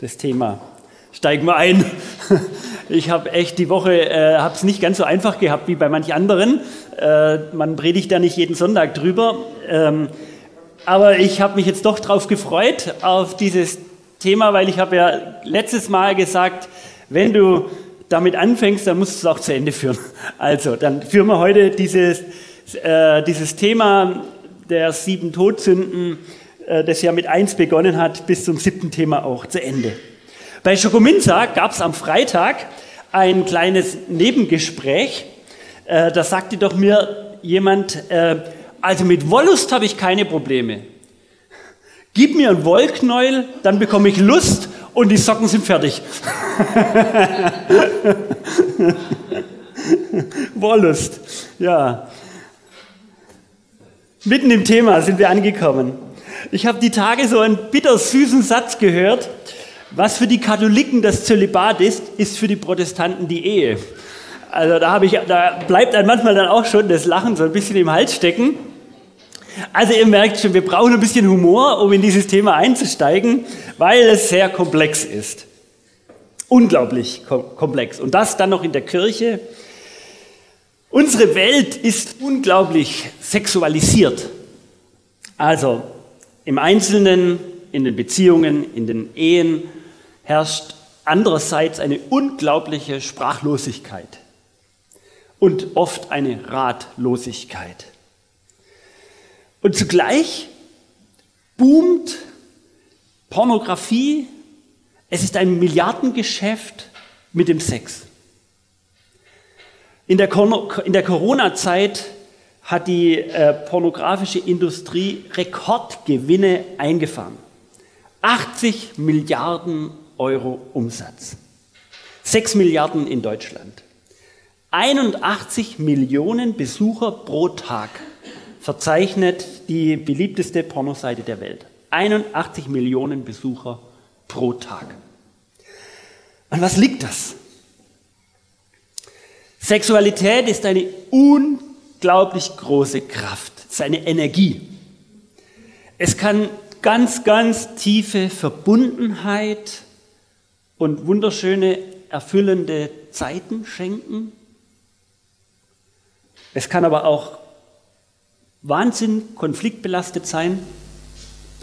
das Thema. Steigen wir ein. Ich habe echt die Woche, äh, habe es nicht ganz so einfach gehabt wie bei manch anderen. Äh, man predigt da nicht jeden Sonntag drüber. Ähm, aber ich habe mich jetzt doch darauf gefreut, auf dieses Thema, weil ich habe ja letztes Mal gesagt, wenn du damit anfängst, dann musst du es auch zu Ende führen. Also, dann führen wir heute dieses, äh, dieses Thema der sieben Todsünden, das ja mit eins begonnen hat, bis zum siebten Thema auch zu Ende. Bei Schokominza gab es am Freitag ein kleines Nebengespräch. Äh, da sagte doch mir jemand, äh, also mit Wollust habe ich keine Probleme. Gib mir ein Wollknäuel, dann bekomme ich Lust und die Socken sind fertig. Wollust, ja. Mitten im Thema sind wir angekommen. Ich habe die Tage so einen bittersüßen Satz gehört. Was für die Katholiken das Zölibat ist, ist für die Protestanten die Ehe. Also da, ich, da bleibt einem manchmal dann auch schon das Lachen so ein bisschen im Hals stecken. Also ihr merkt schon, wir brauchen ein bisschen Humor, um in dieses Thema einzusteigen, weil es sehr komplex ist. Unglaublich komplex. Und das dann noch in der Kirche. Unsere Welt ist unglaublich sexualisiert. Also im Einzelnen, in den Beziehungen, in den Ehen herrscht andererseits eine unglaubliche Sprachlosigkeit und oft eine Ratlosigkeit. Und zugleich boomt Pornografie, es ist ein Milliardengeschäft mit dem Sex. In der, Corona-Zeit hat die äh, pornografische Industrie Rekordgewinne eingefahren. 80 Milliarden Euro Umsatz. 6 Milliarden in Deutschland. 81 Millionen Besucher pro Tag verzeichnet die beliebteste Pornoseite der Welt. 81 Millionen Besucher pro Tag. An was liegt das? Sexualität ist eine unglaublich große Kraft, es ist eine Energie. Es kann ganz, ganz tiefe Verbundenheit und wunderschöne, erfüllende Zeiten schenken. Es kann aber auch Wahnsinn, konfliktbelastet sein.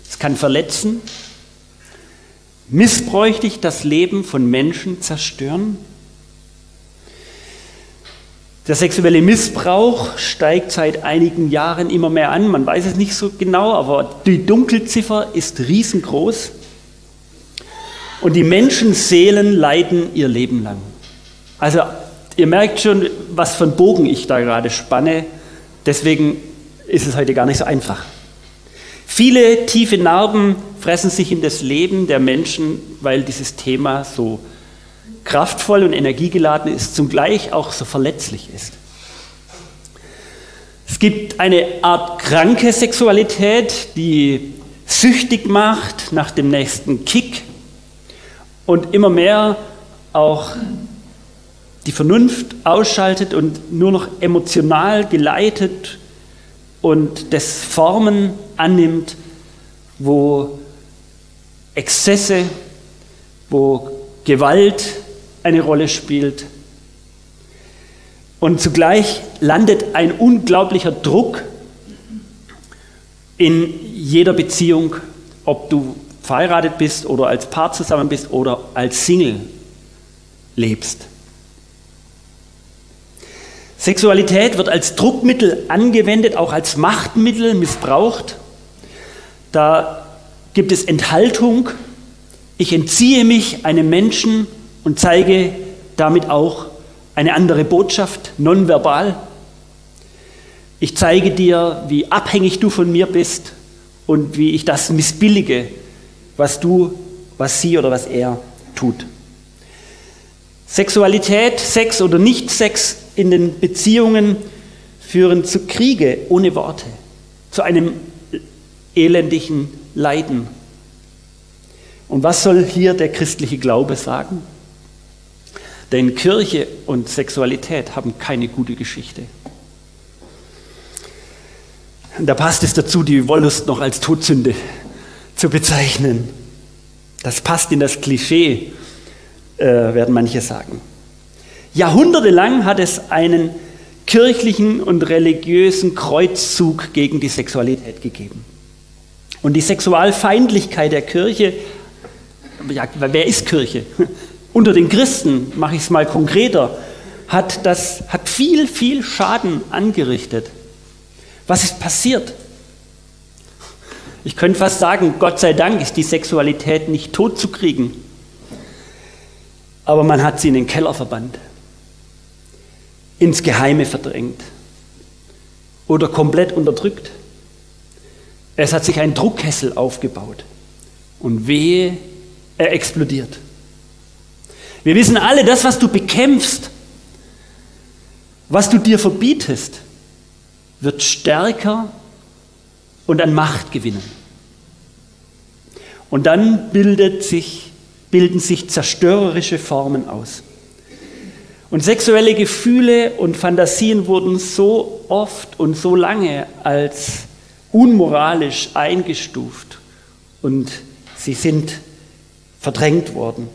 Es kann verletzen, missbräuchlich das Leben von Menschen zerstören. Der sexuelle Missbrauch steigt seit einigen Jahren immer mehr an. Man weiß es nicht so genau, aber die Dunkelziffer ist riesengroß. Und die Menschenseelen leiden ihr Leben lang. Also ihr merkt schon, was für einen Bogen ich da gerade spanne. Deswegen ist es heute gar nicht so einfach. Viele tiefe Narben fressen sich in das Leben der Menschen, weil dieses Thema so kraftvoll und energiegeladen ist, zugleich auch so verletzlich ist. Es gibt eine Art kranke Sexualität, die süchtig macht nach dem nächsten Kick und immer mehr auch die Vernunft ausschaltet und nur noch emotional geleitet und das Formen annimmt, wo Exzesse, wo Gewalt eine Rolle spielt. Und zugleich landet ein unglaublicher Druck in jeder Beziehung, ob du verheiratet bist oder als Paar zusammen bist oder als Single lebst. Sexualität wird als Druckmittel angewendet, auch als Machtmittel missbraucht. Da gibt es Enthaltung. Ich entziehe mich einem Menschen und zeige damit auch eine andere Botschaft, nonverbal. Ich zeige dir, wie abhängig du von mir bist und wie ich das missbillige, was du, was sie oder was er tut. Sexualität, Sex oder Nicht-Sex in den Beziehungen führen zu Kriege ohne Worte, zu einem elendigen Leiden. Und was soll hier der christliche Glaube sagen? Denn Kirche und Sexualität haben keine gute Geschichte. Und da passt es dazu, die Wollust noch als Todsünde zu bezeichnen. Das passt in das Klischee, äh, werden manche sagen. Jahrhundertelang hat es einen kirchlichen und religiösen Kreuzzug gegen die Sexualität gegeben. Und die Sexualfeindlichkeit der Kirche, ja, wer ist Kirche? Unter den Christen, mache ich es mal konkreter, hat, das, hat viel, viel Schaden angerichtet. Was ist passiert? Ich könnte fast sagen, Gott sei Dank ist die Sexualität nicht tot zu kriegen. Aber man hat sie in den Keller verbannt, ins Geheime verdrängt oder komplett unterdrückt. Es hat sich ein Druckkessel aufgebaut und wehe, er explodiert. Wir wissen alle, das, was du bekämpfst, was du dir verbietest, wird stärker und an Macht gewinnen. Und dann sich, bilden sich zerstörerische Formen aus. Und sexuelle Gefühle und Fantasien wurden so oft und so lange als unmoralisch eingestuft und sie sind verdrängt worden.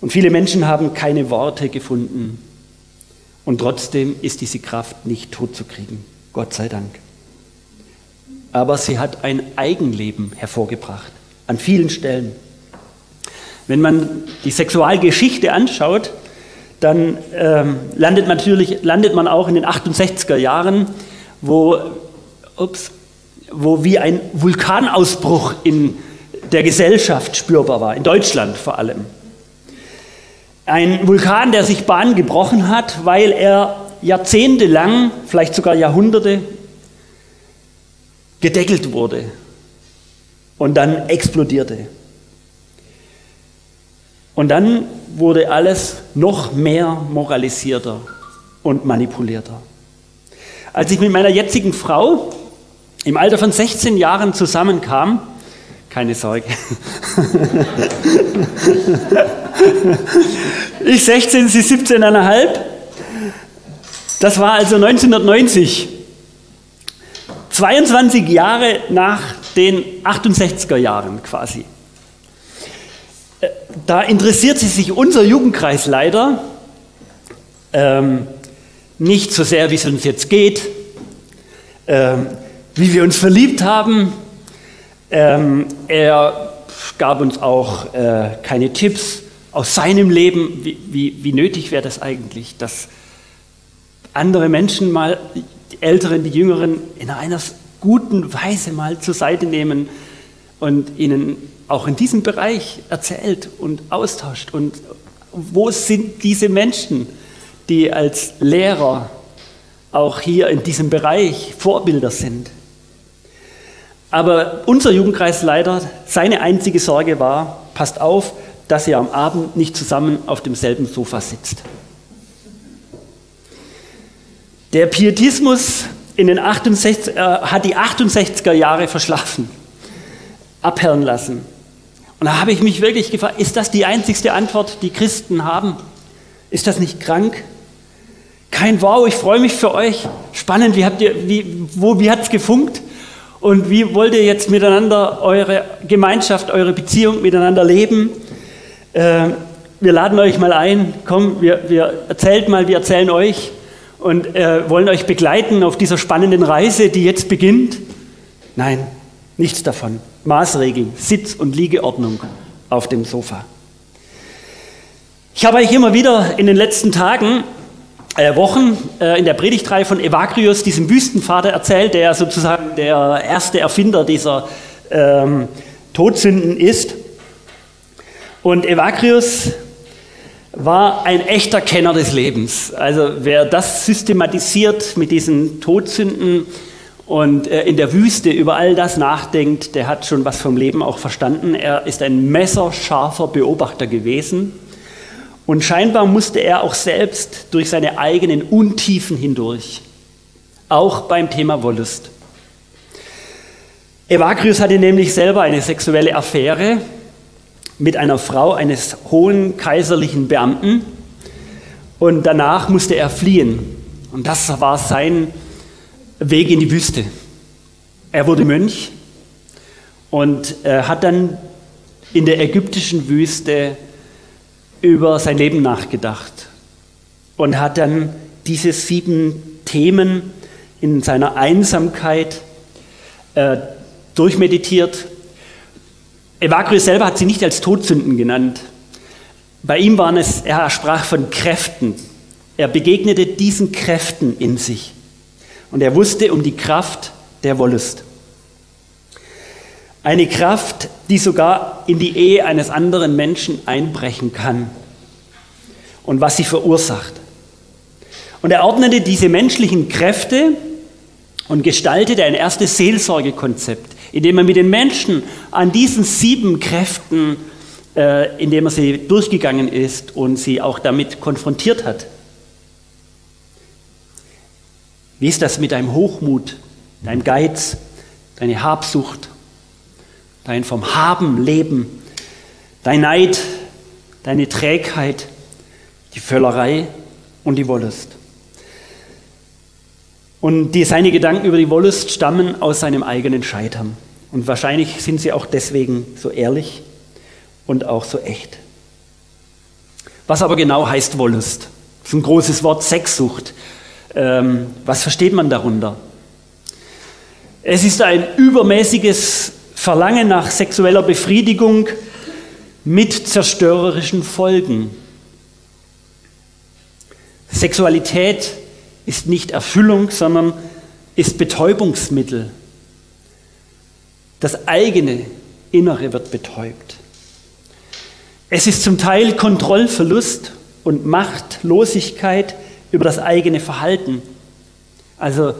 Und viele Menschen haben keine Worte gefunden. Und trotzdem ist diese Kraft nicht totzukriegen. Gott sei Dank aber sie hat ein Eigenleben hervorgebracht, an vielen Stellen. Wenn man die Sexualgeschichte anschaut, dann ähm, landet, man natürlich, landet man auch in den 68er Jahren, wo, ups, wo wie ein Vulkanausbruch in der Gesellschaft spürbar war, in Deutschland vor allem. Ein Vulkan, der sich Bahn gebrochen hat, weil er jahrzehntelang, vielleicht sogar Jahrhunderte gedeckelt wurde und dann explodierte. Und dann wurde alles noch mehr moralisierter und manipulierter. Als ich mit meiner jetzigen Frau im Alter von 16 Jahren zusammenkam, keine Sorge, ich 16, sie 17,5, das war also 1990. 22 Jahre nach den 68er Jahren quasi. Äh, da interessiert sich unser Jugendkreisleiter ähm, nicht so sehr, wie es uns jetzt geht, ähm, wie wir uns verliebt haben. Ähm, er gab uns auch äh, keine Tipps aus seinem Leben, wie, wie, wie nötig wäre das eigentlich, dass andere Menschen mal die Älteren, die Jüngeren in einer guten Weise mal zur Seite nehmen und ihnen auch in diesem Bereich erzählt und austauscht. Und wo sind diese Menschen, die als Lehrer auch hier in diesem Bereich Vorbilder sind? Aber unser Jugendkreisleiter, seine einzige Sorge war, passt auf, dass ihr am Abend nicht zusammen auf demselben Sofa sitzt. Der Pietismus in den 68, äh, hat die 68er Jahre verschlafen, abhören lassen. Und da habe ich mich wirklich gefragt, ist das die einzigste Antwort, die Christen haben? Ist das nicht krank? Kein Wow, ich freue mich für euch. Spannend, wie, habt ihr, wie, wo, wie hat es gefunkt? Und wie wollt ihr jetzt miteinander eure Gemeinschaft, eure Beziehung miteinander leben? Äh, wir laden euch mal ein, komm, wir, wir erzählt mal, wir erzählen euch und äh, wollen euch begleiten auf dieser spannenden Reise, die jetzt beginnt? Nein, nichts davon. Maßregeln, Sitz- und Liegeordnung auf dem Sofa. Ich habe euch immer wieder in den letzten Tagen, Wochen äh, in der Predigtreihe von Evagrius, diesem Wüstenvater, erzählt, der sozusagen der erste Erfinder dieser ähm, Todsünden ist. Und Evagrius war ein echter Kenner des Lebens. Also wer das systematisiert mit diesen Todsünden und äh, in der Wüste über all das nachdenkt, der hat schon was vom Leben auch verstanden. Er ist ein messerscharfer Beobachter gewesen. Und scheinbar musste er auch selbst durch seine eigenen Untiefen hindurch, auch beim Thema Wollust. Evagrius hatte nämlich selber eine sexuelle Affäre mit einer Frau eines hohen kaiserlichen Beamten und danach musste er fliehen. Und das war sein Weg in die Wüste. Er wurde Mönch und äh, hat dann in der ägyptischen Wüste über sein Leben nachgedacht und hat dann diese sieben Themen in seiner Einsamkeit äh, durchmeditiert. Evagrius selber hat sie nicht als Todsünden genannt. Bei ihm waren es, er sprach von Kräften. Er begegnete diesen Kräften in sich. Und er wusste um die Kraft der Wollust. Eine Kraft, die sogar in die Ehe eines anderen Menschen einbrechen kann und was sie verursacht. Und er ordnete diese menschlichen Kräfte und gestaltete ein erstes Seelsorgekonzept, indem er mit den Menschen an diesen sieben Kräften, äh, indem er sie durchgegangen ist und sie auch damit konfrontiert hat. Wie ist das mit deinem Hochmut, deinem Geiz, deine Habsucht, dein vom Haben leben, dein Neid, deine Trägheit, die Völlerei und die Wollust? Und die, seine Gedanken über die Wollust stammen aus seinem eigenen Scheitern. Und wahrscheinlich sind sie auch deswegen so ehrlich und auch so echt. Was aber genau heißt Wollust? Das ist ein großes Wort, Sexsucht. Ähm, was versteht man darunter? Es ist ein übermäßiges Verlangen nach sexueller Befriedigung mit zerstörerischen Folgen. Sexualität ist nicht Erfüllung, sondern ist Betäubungsmittel. Das eigene Innere wird betäubt. Es ist zum Teil Kontrollverlust und Machtlosigkeit über das eigene Verhalten. Also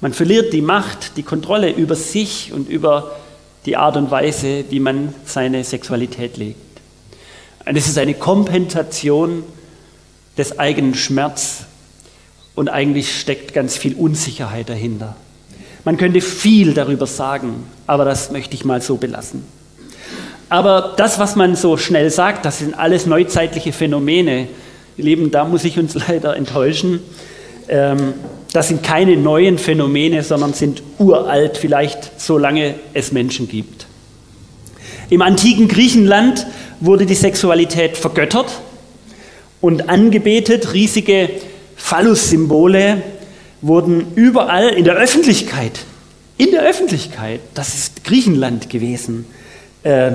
man verliert die Macht, die Kontrolle über sich und über die Art und Weise, wie man seine Sexualität legt. Und es ist eine Kompensation des eigenen Schmerz und eigentlich steckt ganz viel Unsicherheit dahinter. Man könnte viel darüber sagen, aber das möchte ich mal so belassen. Aber das, was man so schnell sagt, das sind alles neuzeitliche Phänomene. Ihr Lieben, da muss ich uns leider enttäuschen. Ähm, das sind keine neuen Phänomene, sondern sind uralt, vielleicht solange es Menschen gibt. Im antiken Griechenland wurde die Sexualität vergöttert und angebetet. Riesige Phallus-Symbole wurden überall in der Öffentlichkeit, in der Öffentlichkeit, das ist Griechenland gewesen, äh,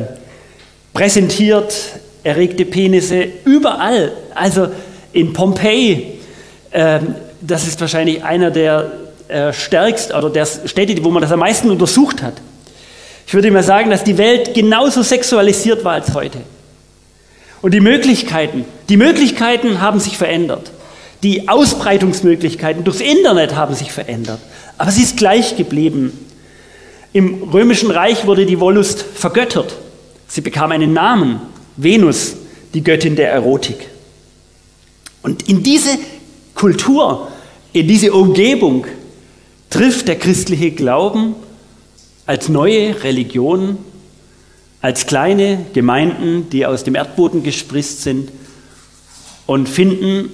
präsentiert, erregte Penisse, überall. Also in Pompeji, äh, das ist wahrscheinlich einer der äh, stärksten oder der Städte, wo man das am meisten untersucht hat. Ich würde mal sagen, dass die Welt genauso sexualisiert war als heute. Und die Möglichkeiten, die Möglichkeiten haben sich verändert. Die Ausbreitungsmöglichkeiten durchs Internet haben sich verändert, aber sie ist gleich geblieben. Im römischen Reich wurde die Wollust vergöttert. Sie bekam einen Namen, Venus, die Göttin der Erotik. Und in diese Kultur, in diese Umgebung trifft der christliche Glauben als neue Religion, als kleine Gemeinden, die aus dem Erdboden gespritzt sind und finden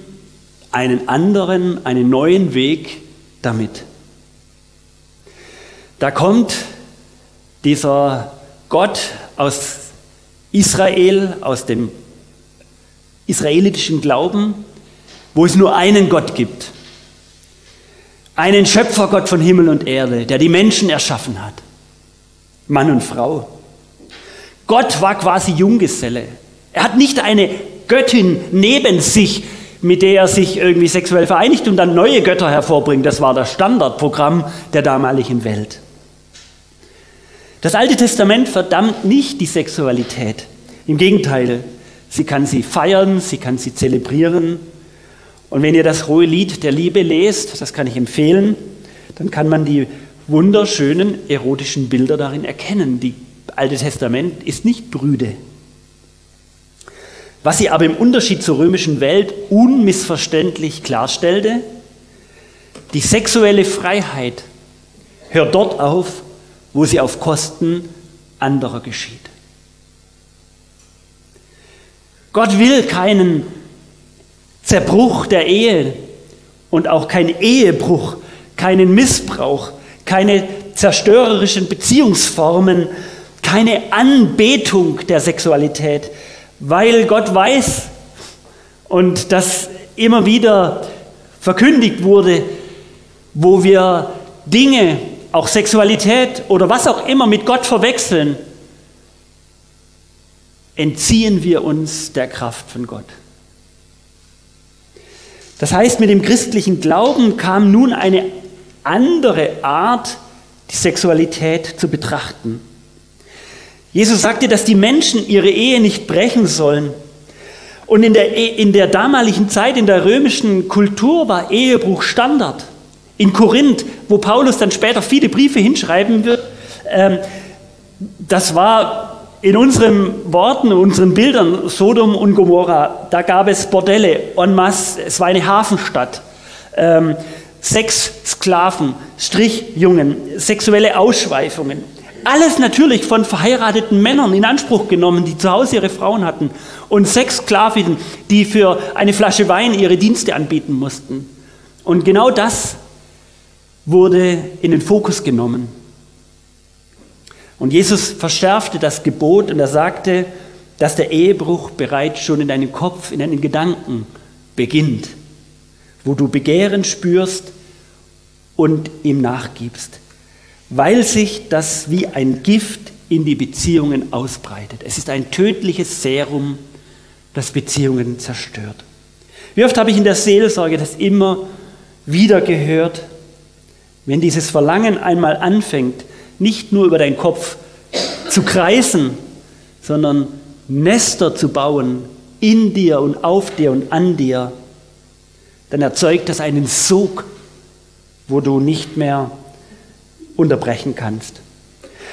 einen anderen, einen neuen Weg damit. Da kommt dieser Gott aus Israel, aus dem israelitischen Glauben, wo es nur einen Gott gibt. Einen Schöpfergott von Himmel und Erde, der die Menschen erschaffen hat. Mann und Frau. Gott war quasi Junggeselle. Er hat nicht eine Göttin neben sich, mit der er sich irgendwie sexuell vereinigt und dann neue Götter hervorbringt. Das war das Standardprogramm der damaligen Welt. Das Alte Testament verdammt nicht die Sexualität. Im Gegenteil, sie kann sie feiern, sie kann sie zelebrieren. Und wenn ihr das hohe Lied der Liebe lest, das kann ich empfehlen, dann kann man die wunderschönen erotischen Bilder darin erkennen. Die Alte Testament ist nicht brüde. Was sie aber im Unterschied zur römischen Welt unmissverständlich klarstellte, die sexuelle Freiheit hört dort auf, wo sie auf Kosten anderer geschieht. Gott will keinen Zerbruch der Ehe und auch keinen Ehebruch, keinen Missbrauch, keine zerstörerischen Beziehungsformen, keine Anbetung der Sexualität, weil Gott weiß und das immer wieder verkündigt wurde, wo wir Dinge, auch Sexualität oder was auch immer mit Gott verwechseln, entziehen wir uns der Kraft von Gott. Das heißt, mit dem christlichen Glauben kam nun eine andere Art, die Sexualität zu betrachten. Jesus sagte, dass die Menschen ihre Ehe nicht brechen sollen. Und in der, e, in der damaligen Zeit, in der römischen Kultur, war Ehebruch Standard. In Korinth, wo Paulus dann später viele Briefe hinschreiben wird, ähm, das war in unseren Worten, unseren Bildern Sodom und Gomorra, da gab es Bordelle en masse, es war eine Hafenstadt. Ähm, Sex, Sklaven, Strichjungen, sexuelle Ausschweifungen. Alles natürlich von verheirateten Männern in Anspruch genommen, die zu Hause ihre Frauen hatten. Und Sexsklavinnen, die für eine Flasche Wein ihre Dienste anbieten mussten. Und genau das wurde in den Fokus genommen. Und Jesus verschärfte das Gebot und er sagte, dass der Ehebruch bereits schon in deinem Kopf, in deinen Gedanken beginnt, wo du Begehren spürst und ihm nachgibst, weil sich das wie ein Gift in die Beziehungen ausbreitet. Es ist ein tödliches Serum, das Beziehungen zerstört. Wie oft habe ich in der Seelsorge das immer wieder gehört, wenn dieses Verlangen einmal anfängt, nicht nur über deinen Kopf zu kreisen, sondern Nester zu bauen in dir und auf dir und an dir, dann erzeugt das einen Sog, wo du nicht mehr unterbrechen kannst.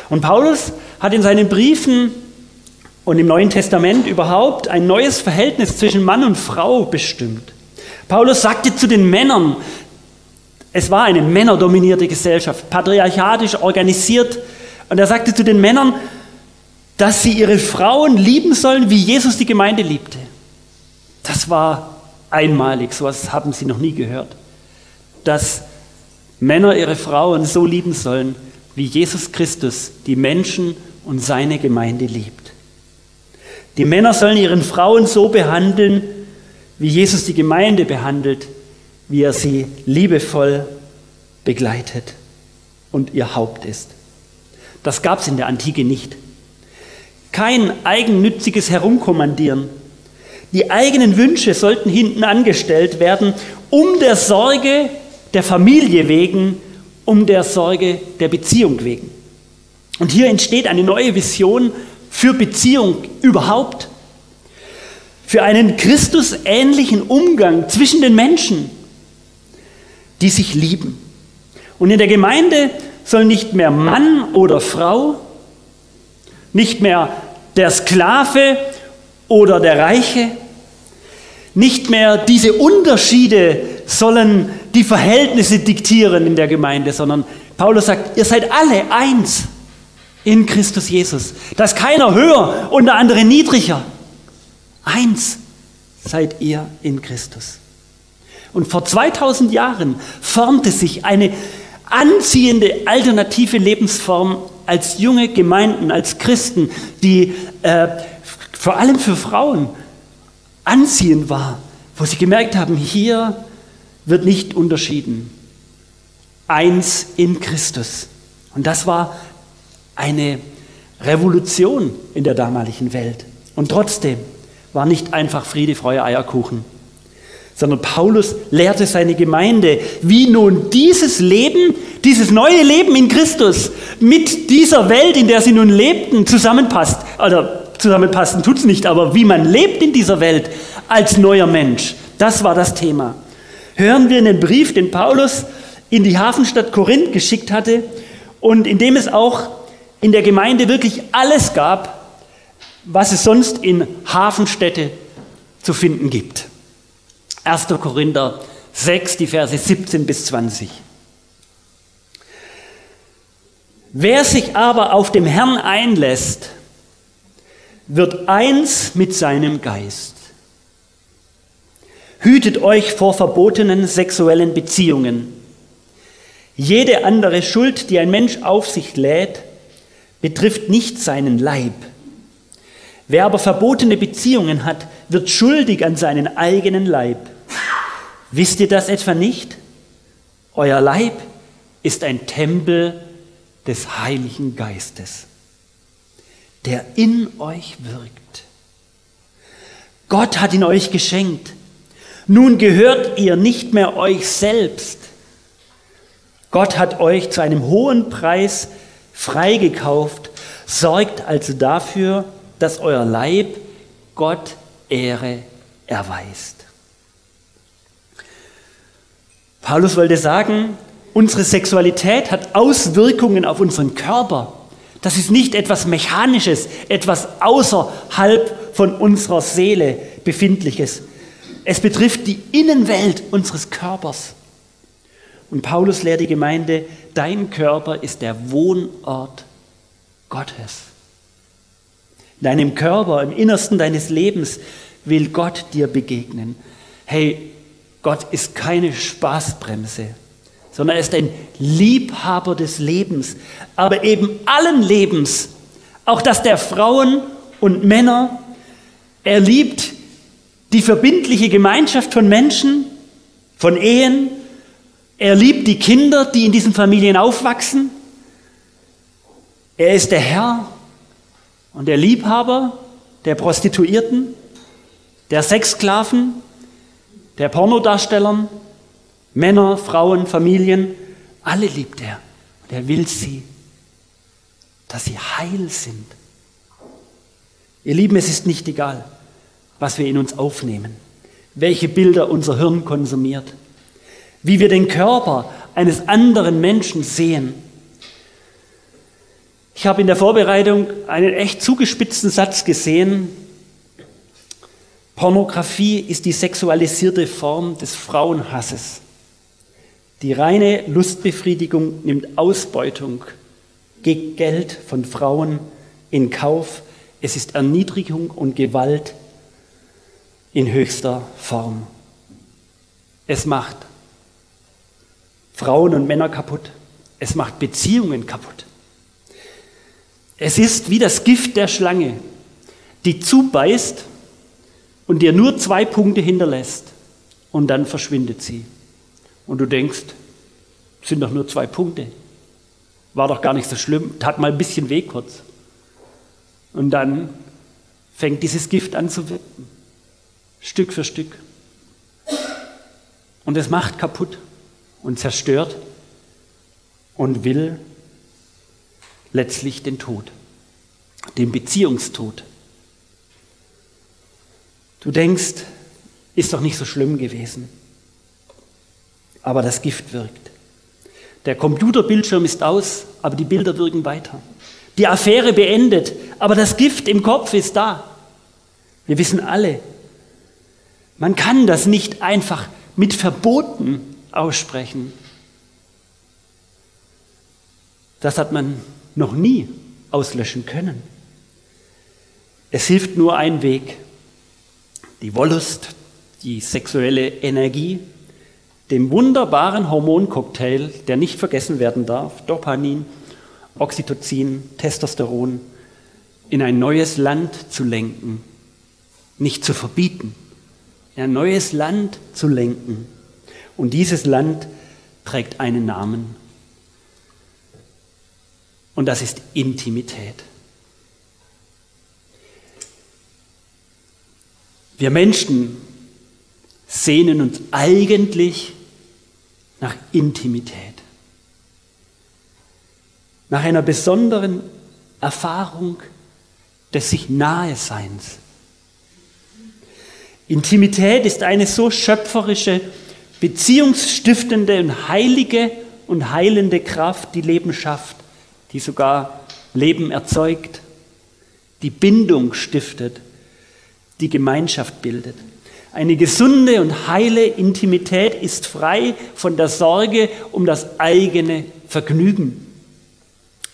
Und Paulus hat in seinen Briefen und im Neuen Testament überhaupt ein neues Verhältnis zwischen Mann und Frau bestimmt. Paulus sagte zu den Männern, es war eine männerdominierte Gesellschaft, patriarchatisch organisiert. Und er sagte zu den Männern, dass sie ihre Frauen lieben sollen, wie Jesus die Gemeinde liebte. Das war einmalig, sowas haben sie noch nie gehört. Dass Männer ihre Frauen so lieben sollen, wie Jesus Christus die Menschen und seine Gemeinde liebt. Die Männer sollen ihren Frauen so behandeln, wie Jesus die Gemeinde behandelt wie er sie liebevoll begleitet und ihr Haupt ist. Das gab es in der Antike nicht. Kein eigennütziges Herumkommandieren. Die eigenen Wünsche sollten hinten angestellt werden, um der Sorge der Familie wegen, um der Sorge der Beziehung wegen. Und hier entsteht eine neue Vision für Beziehung überhaupt, für einen Christusähnlichen Umgang zwischen den Menschen die sich lieben. Und in der Gemeinde soll nicht mehr Mann oder Frau, nicht mehr der Sklave oder der Reiche, nicht mehr diese Unterschiede sollen die Verhältnisse diktieren in der Gemeinde, sondern Paulus sagt, ihr seid alle eins in Christus Jesus. Da ist keiner höher und der andere niedriger. Eins seid ihr in Christus. Und vor 2000 Jahren formte sich eine anziehende alternative Lebensform als junge Gemeinden, als Christen, die äh, vor allem für Frauen anziehend war, wo sie gemerkt haben, hier wird nicht unterschieden. Eins in Christus. Und das war eine Revolution in der damaligen Welt. Und trotzdem war nicht einfach Friede, Freude, Eierkuchen sondern Paulus lehrte seine Gemeinde, wie nun dieses Leben, dieses neue Leben in Christus mit dieser Welt, in der sie nun lebten, zusammenpasst. Also zusammenpassen tut es nicht, aber wie man lebt in dieser Welt als neuer Mensch, das war das Thema. Hören wir in den Brief, den Paulus in die Hafenstadt Korinth geschickt hatte und in dem es auch in der Gemeinde wirklich alles gab, was es sonst in Hafenstädte zu finden gibt. 1. Korinther 6, die Verse 17 bis 20. Wer sich aber auf dem Herrn einlässt, wird eins mit seinem Geist. Hütet euch vor verbotenen sexuellen Beziehungen. Jede andere Schuld, die ein Mensch auf sich lädt, betrifft nicht seinen Leib. Wer aber verbotene Beziehungen hat, wird schuldig an seinen eigenen Leib. Wisst ihr das etwa nicht? Euer Leib ist ein Tempel des Heiligen Geistes, der in euch wirkt. Gott hat ihn euch geschenkt. Nun gehört ihr nicht mehr euch selbst. Gott hat euch zu einem hohen Preis freigekauft. Sorgt also dafür, dass euer Leib Gott Ehre erweist. Paulus wollte sagen, unsere Sexualität hat Auswirkungen auf unseren Körper. Das ist nicht etwas Mechanisches, etwas außerhalb von unserer Seele befindliches. Es betrifft die Innenwelt unseres Körpers. Und Paulus lehrt die Gemeinde, dein Körper ist der Wohnort Gottes. In deinem Körper, im Innersten deines Lebens will Gott dir begegnen. Hey, Gott ist keine Spaßbremse, sondern er ist ein Liebhaber des Lebens, aber eben allen Lebens, auch das der Frauen und Männer. Er liebt die verbindliche Gemeinschaft von Menschen, von Ehen. Er liebt die Kinder, die in diesen Familien aufwachsen. Er ist der Herr und der Liebhaber der Prostituierten, der Sexsklaven, der Pornodarstellern, Männer, Frauen, Familien, alle liebt er. Und er will sie, dass sie heil sind. Ihr Lieben, es ist nicht egal, was wir in uns aufnehmen, welche Bilder unser Hirn konsumiert, wie wir den Körper eines anderen Menschen sehen. Ich habe in der Vorbereitung einen echt zugespitzten Satz gesehen, Pornografie ist die sexualisierte Form des Frauenhasses. Die reine Lustbefriedigung nimmt Ausbeutung gegen Geld von Frauen in Kauf. Es ist Erniedrigung und Gewalt in höchster Form. Es macht Frauen und Männer kaputt. Es macht Beziehungen kaputt. Es ist wie das Gift der Schlange, die zubeißt und dir nur zwei Punkte hinterlässt und dann verschwindet sie. Und du denkst, sind doch nur zwei Punkte. War doch gar nicht so schlimm, tat mal ein bisschen weh kurz. Und dann fängt dieses Gift an zu wirken, Stück für Stück. Und es macht kaputt und zerstört und will letztlich den Tod, den Beziehungstod. Du denkst, ist doch nicht so schlimm gewesen. Aber das Gift wirkt. Der Computerbildschirm ist aus, aber die Bilder wirken weiter. Die Affäre beendet, aber das Gift im Kopf ist da. Wir wissen alle, man kann das nicht einfach mit Verboten aussprechen. Das hat man noch nie auslöschen können. Es hilft nur ein Weg, die Wollust, die sexuelle Energie, dem wunderbaren Hormoncocktail, der nicht vergessen werden darf, Dopamin, Oxytocin, Testosteron, in ein neues Land zu lenken, nicht zu verbieten, in ein neues Land zu lenken. Und dieses Land trägt einen Namen. Und das ist Intimität. Wir Menschen sehnen uns eigentlich nach Intimität, nach einer besonderen Erfahrung des sich Naheseins. Intimität ist eine so schöpferische, beziehungsstiftende und heilige und heilende Kraft, die Leben schafft, die sogar Leben erzeugt, die Bindung stiftet die Gemeinschaft bildet. Eine gesunde und heile Intimität ist frei von der Sorge um das eigene Vergnügen.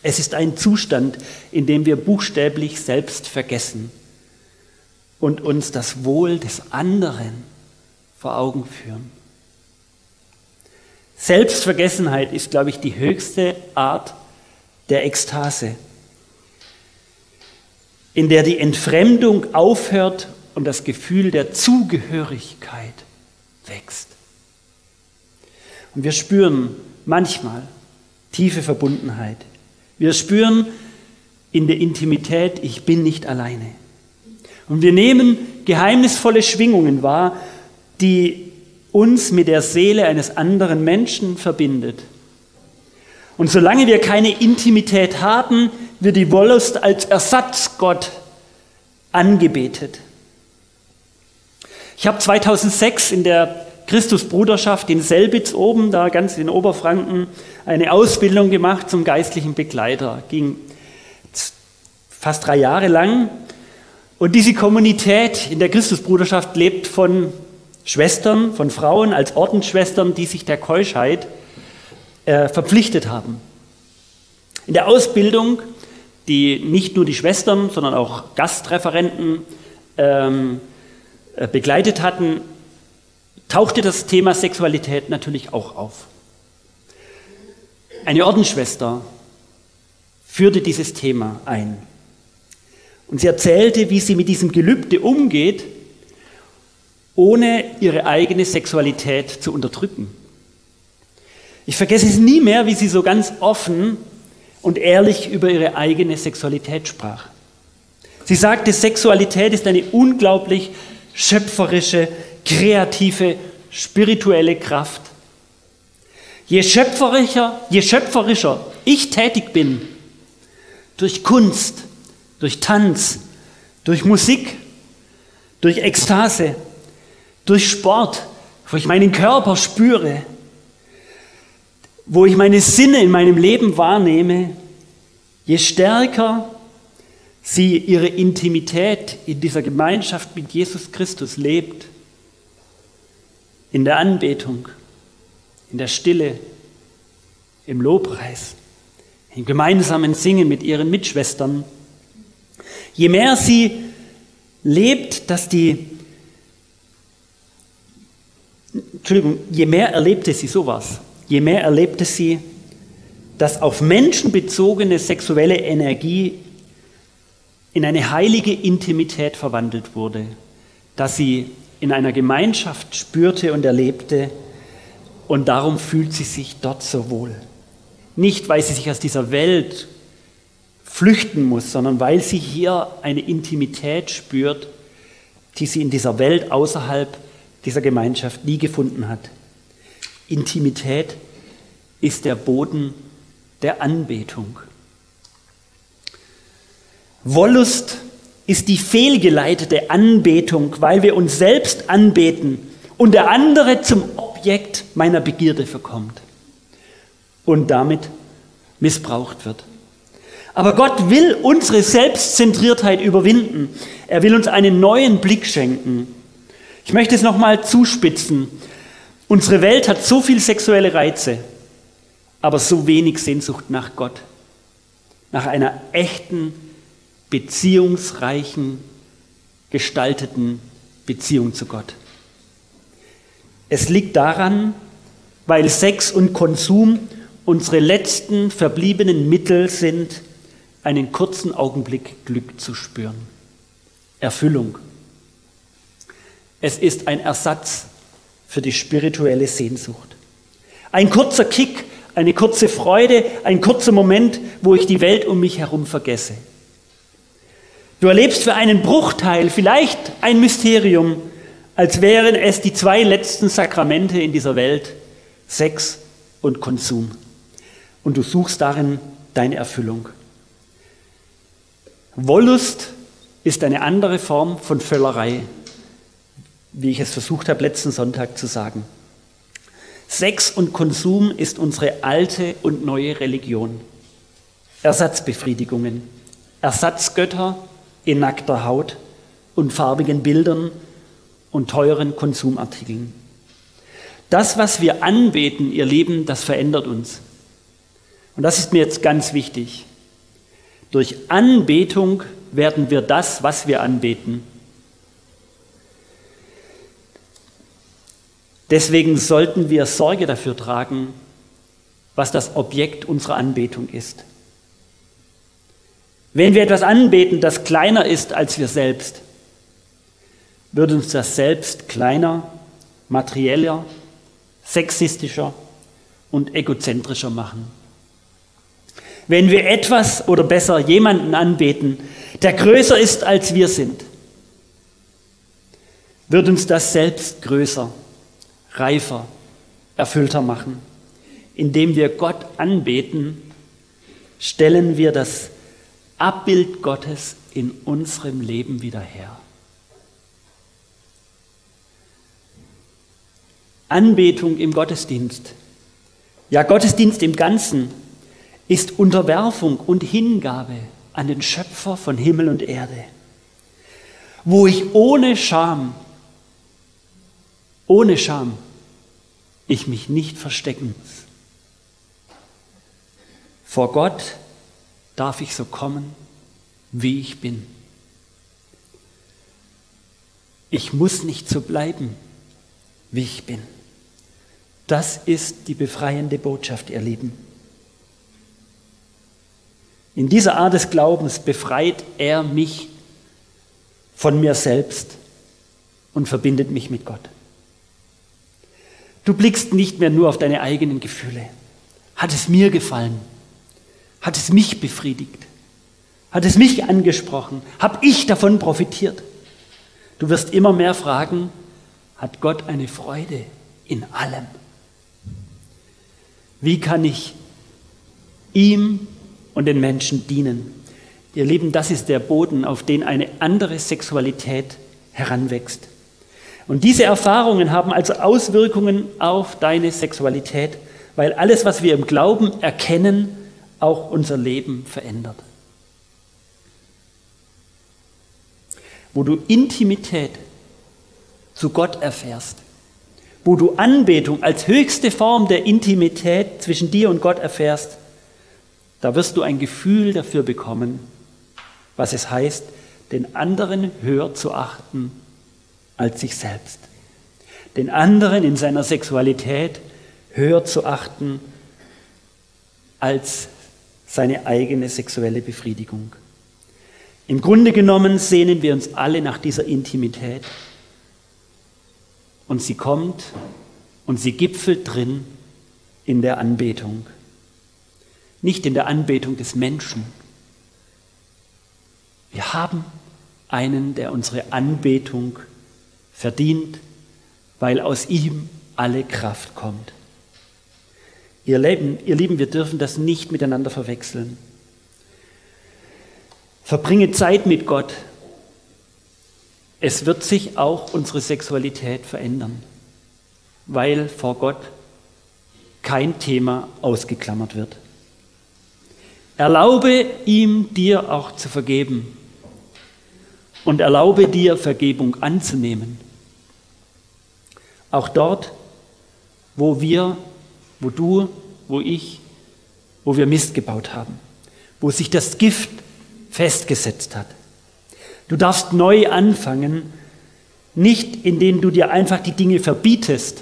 Es ist ein Zustand, in dem wir buchstäblich selbst vergessen und uns das Wohl des anderen vor Augen führen. Selbstvergessenheit ist, glaube ich, die höchste Art der Ekstase. in der die Entfremdung aufhört und das Gefühl der Zugehörigkeit wächst. Und wir spüren manchmal tiefe Verbundenheit. Wir spüren in der Intimität, ich bin nicht alleine. Und wir nehmen geheimnisvolle Schwingungen wahr, die uns mit der Seele eines anderen Menschen verbindet. Und solange wir keine Intimität haben, wird die Wollust als Ersatzgott angebetet. Ich habe 2006 in der Christusbruderschaft in Selbitz oben, da ganz in Oberfranken, eine Ausbildung gemacht zum geistlichen Begleiter. Ging fast drei Jahre lang. Und diese Kommunität in der Christusbruderschaft lebt von Schwestern, von Frauen als Ordensschwestern, die sich der Keuschheit äh, verpflichtet haben. In der Ausbildung, die nicht nur die Schwestern, sondern auch Gastreferenten ähm, äh, begleitet hatten, tauchte das Thema Sexualität natürlich auch auf. Eine Ordensschwester führte dieses Thema ein. Und sie erzählte, wie sie mit diesem Gelübde umgeht, ohne ihre eigene Sexualität zu unterdrücken. Ich vergesse es nie mehr, wie sie so ganz offen und ehrlich über ihre eigene Sexualität sprach. Sie sagte, Sexualität ist eine unglaublich schöpferische kreative, spirituelle Kraft. Je schöpferischer, je schöpferischer ich tätig bin, durch Kunst, durch Tanz, durch Musik, durch Ekstase, durch Sport, wo ich meinen Körper spüre, wo ich meine Sinne in meinem Leben wahrnehme, je stärker sie ihre Intimität in dieser Gemeinschaft mit Jesus Christus lebt, in der Anbetung, in der Stille, im Lobpreis, im gemeinsamen Singen mit ihren Mitschwestern. Je mehr sie lebt, dass die, Entschuldigung, je mehr erlebte sie sowas, je mehr erlebte sie, dass auf Menschen bezogene sexuelle Energie in eine heilige Intimität verwandelt wurde, dass sie in einer Gemeinschaft spürte und erlebte und darum fühlt sie sich dort so wohl. Nicht, weil sie sich aus dieser Welt flüchten muss, sondern weil sie hier eine Intimität spürt, die sie in dieser Welt außerhalb dieser Gemeinschaft nie gefunden hat. Intimität ist der Boden der Anbetung. Wollust ist die fehlgeleitete Anbetung, weil wir uns selbst anbeten und der andere zum Objekt meiner Begierde verkommt und damit missbraucht wird. Aber Gott will unsere Selbstzentriertheit überwinden. Er will uns einen neuen Blick schenken. Ich möchte es nochmal zuspitzen. Unsere Welt hat so viel sexuelle Reize, aber so wenig Sehnsucht nach Gott, nach einer echten beziehungsreichen, gestalteten Beziehung zu Gott. Es liegt daran, weil Sex und Konsum unsere letzten verbliebenen Mittel sind, einen kurzen Augenblick Glück zu spüren. Erfüllung. Es ist ein Ersatz für die spirituelle Sehnsucht. Ein kurzer Kick, eine kurze Freude, ein kurzer Moment, wo ich die Welt um mich herum vergesse. Du erlebst für einen Bruchteil vielleicht ein Mysterium, als wären es die zwei letzten Sakramente in dieser Welt, Sex und Konsum. Und du suchst darin deine Erfüllung. Wollust ist eine andere Form von Völlerei, wie ich es versucht habe, letzten Sonntag zu sagen. Sex und Konsum ist unsere alte und neue Religion. Ersatzbefriedigungen, Ersatzgötter in nackter Haut und farbigen Bildern und teuren Konsumartikeln. Das, was wir anbeten, ihr Lieben, das verändert uns. Und das ist mir jetzt ganz wichtig. Durch Anbetung werden wir das, was wir anbeten. Deswegen sollten wir Sorge dafür tragen, was das Objekt unserer Anbetung ist. Wenn wir etwas anbeten, das kleiner ist als wir selbst, wird uns das selbst kleiner, materieller, sexistischer und egozentrischer machen. Wenn wir etwas oder besser jemanden anbeten, der größer ist als wir sind, wird uns das selbst größer, reifer, erfüllter machen. Indem wir Gott anbeten, stellen wir das Abbild Gottes in unserem Leben wieder her. Anbetung im Gottesdienst, ja Gottesdienst im Ganzen, ist Unterwerfung und Hingabe an den Schöpfer von Himmel und Erde, wo ich ohne Scham, ohne Scham, ich mich nicht verstecken muss. Vor Gott darf ich so kommen, wie ich bin. Ich muss nicht so bleiben, wie ich bin. Das ist die befreiende Botschaft, ihr Lieben. In dieser Art des Glaubens befreit er mich von mir selbst und verbindet mich mit Gott. Du blickst nicht mehr nur auf deine eigenen Gefühle. Hat es mir gefallen? Hat es mich befriedigt? Hat es mich angesprochen? Habe ich davon profitiert? Du wirst immer mehr fragen, hat Gott eine Freude in allem? Wie kann ich ihm und den Menschen dienen? Ihr Lieben, das ist der Boden, auf den eine andere Sexualität heranwächst. Und diese Erfahrungen haben also Auswirkungen auf deine Sexualität, weil alles, was wir im Glauben erkennen, auch unser Leben verändert. Wo du Intimität zu Gott erfährst, wo du Anbetung als höchste Form der Intimität zwischen dir und Gott erfährst, da wirst du ein Gefühl dafür bekommen, was es heißt, den anderen höher zu achten als sich selbst. Den anderen in seiner Sexualität höher zu achten als seine eigene sexuelle Befriedigung. Im Grunde genommen sehnen wir uns alle nach dieser Intimität. Und sie kommt und sie gipfelt drin in der Anbetung. Nicht in der Anbetung des Menschen. Wir haben einen, der unsere Anbetung verdient, weil aus ihm alle Kraft kommt. Ihr Lieben, ihr Lieben, wir dürfen das nicht miteinander verwechseln. Verbringe Zeit mit Gott. Es wird sich auch unsere Sexualität verändern, weil vor Gott kein Thema ausgeklammert wird. Erlaube ihm, dir auch zu vergeben und erlaube dir, Vergebung anzunehmen. Auch dort, wo wir wo du, wo ich, wo wir Mist gebaut haben, wo sich das Gift festgesetzt hat. Du darfst neu anfangen, nicht indem du dir einfach die Dinge verbietest,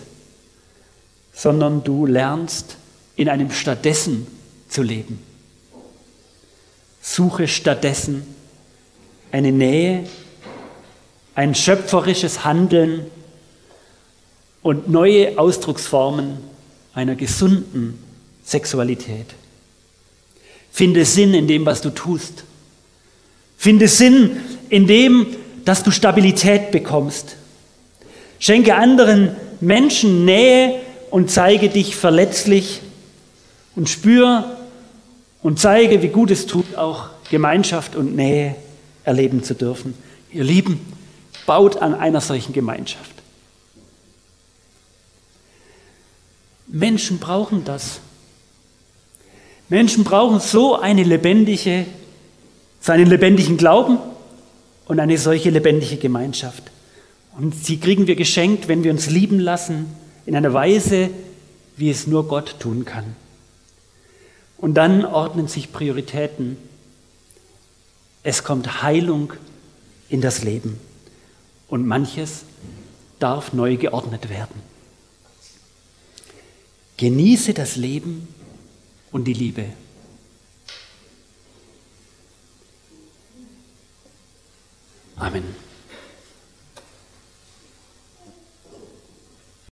sondern du lernst in einem stattdessen zu leben. Suche stattdessen eine Nähe, ein schöpferisches Handeln und neue Ausdrucksformen einer gesunden Sexualität. Finde Sinn in dem, was du tust. Finde Sinn in dem, dass du Stabilität bekommst. Schenke anderen Menschen Nähe und zeige dich verletzlich und spür und zeige, wie gut es tut, auch Gemeinschaft und Nähe erleben zu dürfen. Ihr Lieben, baut an einer solchen Gemeinschaft. Menschen brauchen das. Menschen brauchen so eine lebendige, so einen lebendigen Glauben und eine solche lebendige Gemeinschaft. Und sie kriegen wir geschenkt, wenn wir uns lieben lassen, in einer Weise, wie es nur Gott tun kann. Und dann ordnen sich Prioritäten. Es kommt Heilung in das Leben. Und manches darf neu geordnet werden. Genieße das Leben und die Liebe. Amen.